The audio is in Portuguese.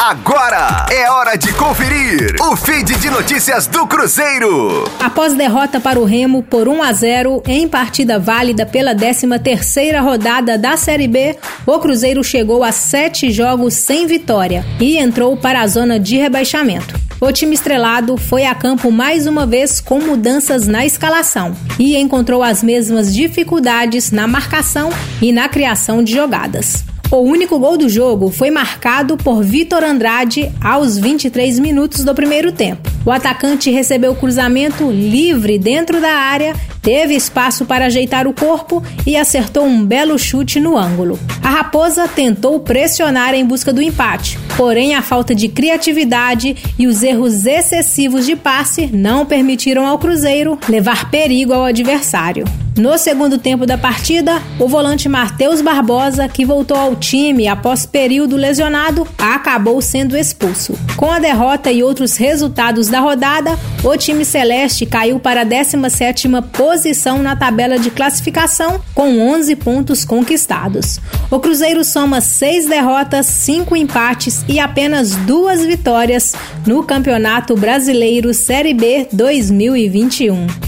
Agora é hora de conferir o feed de notícias do Cruzeiro. Após derrota para o Remo por 1 a 0 em partida válida pela 13ª rodada da Série B, o Cruzeiro chegou a sete jogos sem vitória e entrou para a zona de rebaixamento. O time estrelado foi a campo mais uma vez com mudanças na escalação e encontrou as mesmas dificuldades na marcação e na criação de jogadas. O único gol do jogo foi marcado por Vitor Andrade aos 23 minutos do primeiro tempo. O atacante recebeu o cruzamento livre dentro da área, teve espaço para ajeitar o corpo e acertou um belo chute no ângulo. A Raposa tentou pressionar em busca do empate, porém a falta de criatividade e os erros excessivos de passe não permitiram ao Cruzeiro levar perigo ao adversário. No segundo tempo da partida, o volante Matheus Barbosa, que voltou ao time após período lesionado, acabou sendo expulso. Com a derrota e outros resultados da rodada, o time celeste caiu para a 17ª posição na tabela de classificação com 11 pontos conquistados. O Cruzeiro soma seis derrotas, cinco empates e apenas duas vitórias no Campeonato Brasileiro Série B 2021.